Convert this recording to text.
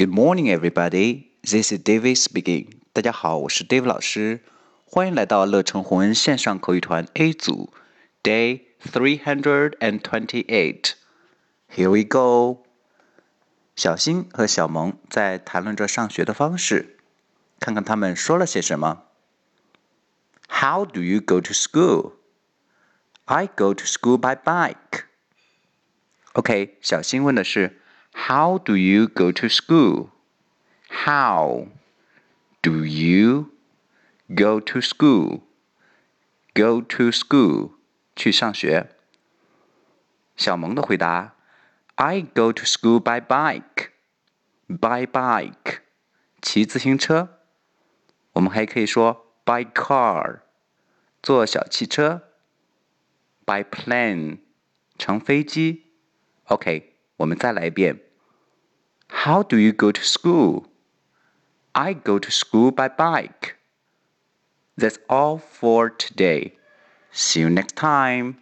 Good morning, everybody. This is David speaking. 大家好，我是 David 老师，欢迎来到乐成红恩线上口语团 A 组，Day three hundred and twenty-eight. Here we go. 小新和小萌在谈论着上学的方式，看看他们说了些什么。How do you go to school? I go to school by bike. OK，小新问的是 How do you go to school? How do you go to school? Go to school，去上学。小萌的回答：I go to school by bike. By bike，骑自行车。我们还可以说 by car，坐小汽车。By plane，乘飞机。OK， 我们再来一遍。How do you go to school? I go to school by bike. That's all for today. See you next time.